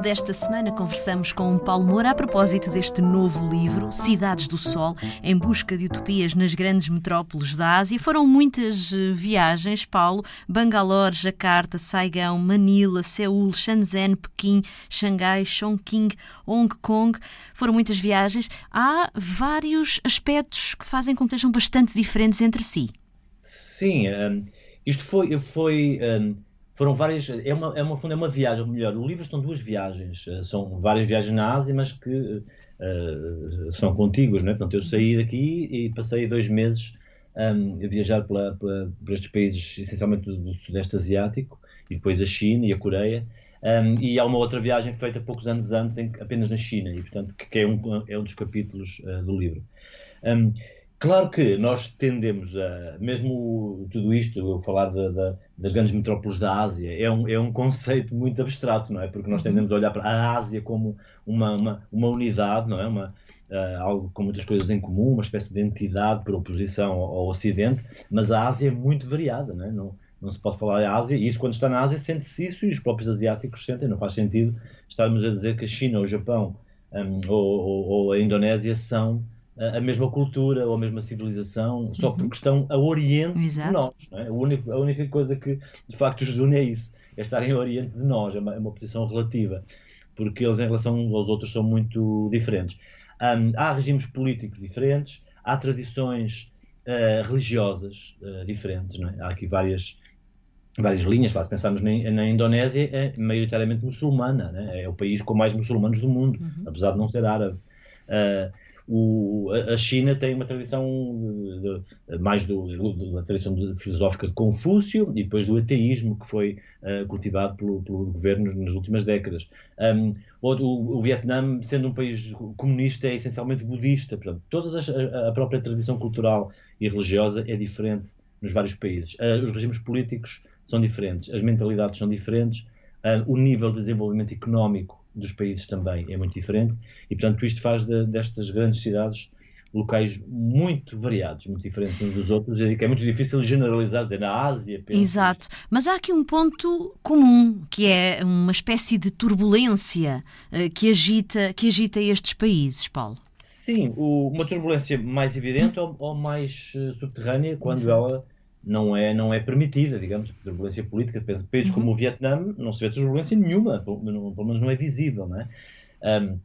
desta semana conversamos com Paulo Moura a propósito deste novo livro, Cidades do Sol, em busca de utopias nas grandes metrópoles da Ásia. Foram muitas eh, viagens, Paulo, Bangalore, Jakarta, Saigão, Manila, Seul, Shenzhen, Pequim, Xangai, Chongqing, Hong Kong. Foram muitas viagens. Há vários aspectos que fazem com que estejam bastante diferentes entre si. Sim, um, isto foi, foi um, foram várias, é uma, é uma, é uma viagem, melhor, o livro são duas viagens, eh, são várias viagens na Ásia, mas que uh, são contíguas, não é? Portanto, eu saí daqui e passei dois meses um, a viajar pela, pela, por estes países, essencialmente do, do, Sudeste Asiático, e depois a China e a Coreia, um, e há uma outra viagem feita poucos anos antes, em, apenas na China, e portanto, que, é, um, é um dos capítulos uh, do livro. Um, Claro que nós tendemos a, mesmo tudo isto, eu falar das grandes metrópoles da Ásia, é um, é um conceito muito abstrato, não é? Porque nós uhum. tendemos a olhar para a Ásia como uma, uma, uma unidade, não é? Uma, uh, algo com muitas coisas em comum, uma espécie de entidade por oposição ao, ao Ocidente, mas a Ásia é muito variada, não é? Não, não se pode falar a Ásia, e isso quando está na Ásia sente-se isso e os próprios asiáticos sentem, não faz sentido estarmos a dizer que a China, o Japão um, ou, ou, ou a Indonésia são a mesma cultura ou a mesma civilização, só uhum. porque estão a oriente Exato. de nós. É? A, única, a única coisa que de facto os une é isso, é estarem a oriente de nós, é uma, é uma posição relativa, porque eles em relação aos outros são muito diferentes. Um, há regimes políticos diferentes, há tradições uh, religiosas uh, diferentes, é? há aqui várias, várias linhas. Se pensarmos na, na, Indonésia, é maioritariamente muçulmana, né? é o país com mais muçulmanos do mundo, uhum. apesar de não ser árabe. Uh, o, a China tem uma tradição de, de, mais do, da tradição filosófica de Confúcio e depois do ateísmo que foi uh, cultivado pelo, pelos governos nas últimas décadas. Um, o, o, Vietnã, sendo um país comunista, é essencialmente budista. Portanto, a, a própria tradição cultural e religiosa é diferente nos vários países. Uh, os regimes políticos são diferentes, as mentalidades são diferentes, uh, o nível de desenvolvimento económico dos países também é muito diferente e, portanto, isto faz de, destas grandes cidades locais muito variados, muito diferentes uns dos outros, e que é muito difícil generalizar, dizer na Ásia. Exato, mas há aqui um ponto comum, que é uma espécie de turbulência uh, que, agita, que agita estes países, Paulo. Sim, o, uma turbulência mais evidente ou, ou mais uh, subterrânea, quando ela não é, não é permitida, digamos, turbulência política. Países uhum. como o Vietnã não se vê turbulência nenhuma, pelo, menos não é visível, não é? Um,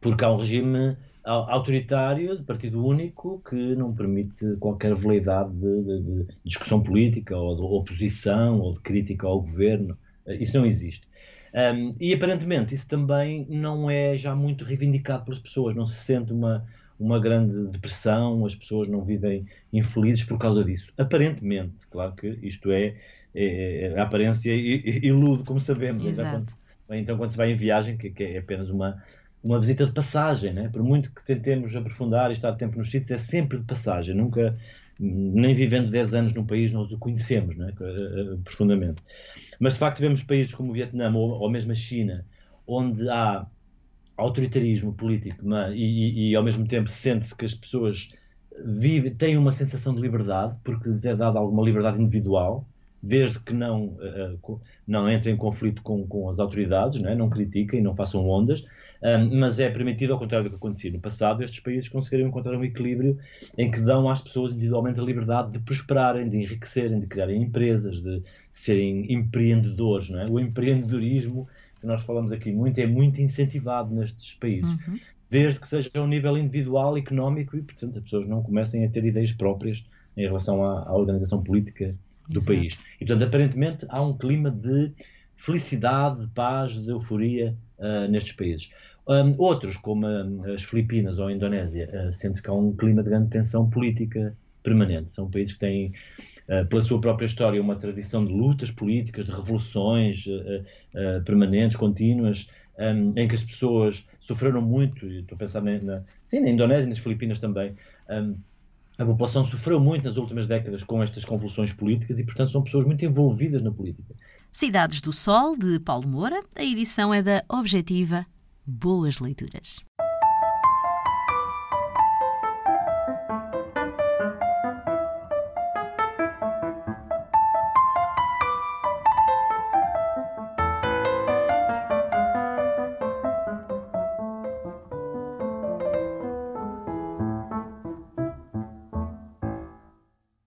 porque há um regime autoritário, de partido único, que não permite qualquer veleidade de, de, de, discussão política, ou de oposição, ou de crítica ao governo. Isso não existe. Um, e aparentemente isso também não é já muito reivindicado pelas pessoas, não se sente uma, uma grande depressão, as pessoas não vivem infelizes por causa disso. Aparentemente, claro que isto é, é, é a aparência ilude, como sabemos. Então quando, se, então, quando se vai em viagem, que, que, é apenas uma, uma visita de passagem, né? por muito que tentemos aprofundar e estar tempo nos sítios, é sempre de passagem, nunca, nem vivendo 10 anos num país, nós o conhecemos né? profundamente. Mas de facto, vemos países como o Vietnã ou, ou mesmo a China, onde há autoritarismo político é? e, e, e, ao mesmo tempo sente-se que as pessoas vivem, têm uma sensação de liberdade porque lhes é dada alguma liberdade individual desde que não, uh, não entrem em conflito com, com as autoridades, não, é? não critiquem, não façam ondas, um, mas é permitido, ao contrário do que acontecia no passado, estes países conseguiram encontrar um equilíbrio em que dão às pessoas individualmente a liberdade de prosperarem, de enriquecerem, de criarem empresas, de serem empreendedores. Não é? O empreendedorismo que nós falamos aqui muito, é muito incentivado nestes países. Uhum. Desde que seja a um nível individual, económico e, portanto, as pessoas não comecem a ter ideias próprias em relação à, à organização política do Exato. país. E, portanto, aparentemente há um clima de felicidade, de paz, de euforia uh, nestes países. Um, outros, como uh, as Filipinas ou a Indonésia, uh, sente-se que há um clima de grande tensão política permanente. São países que têm eh, pela sua própria história, uma tradição de lutas políticas, de revoluções uh, uh, permanentes, contínuas, ehm, em que as pessoas sofreram muito, estou a pensar na, sim, na Indonésia e nas Filipinas também, ehm, a população sofreu muito nas últimas décadas com estas convulsões políticas e, portanto, são pessoas muito envolvidas na política. Cidades do Sol, de Paulo Moura. A edição é da Objetiva. Boas leituras.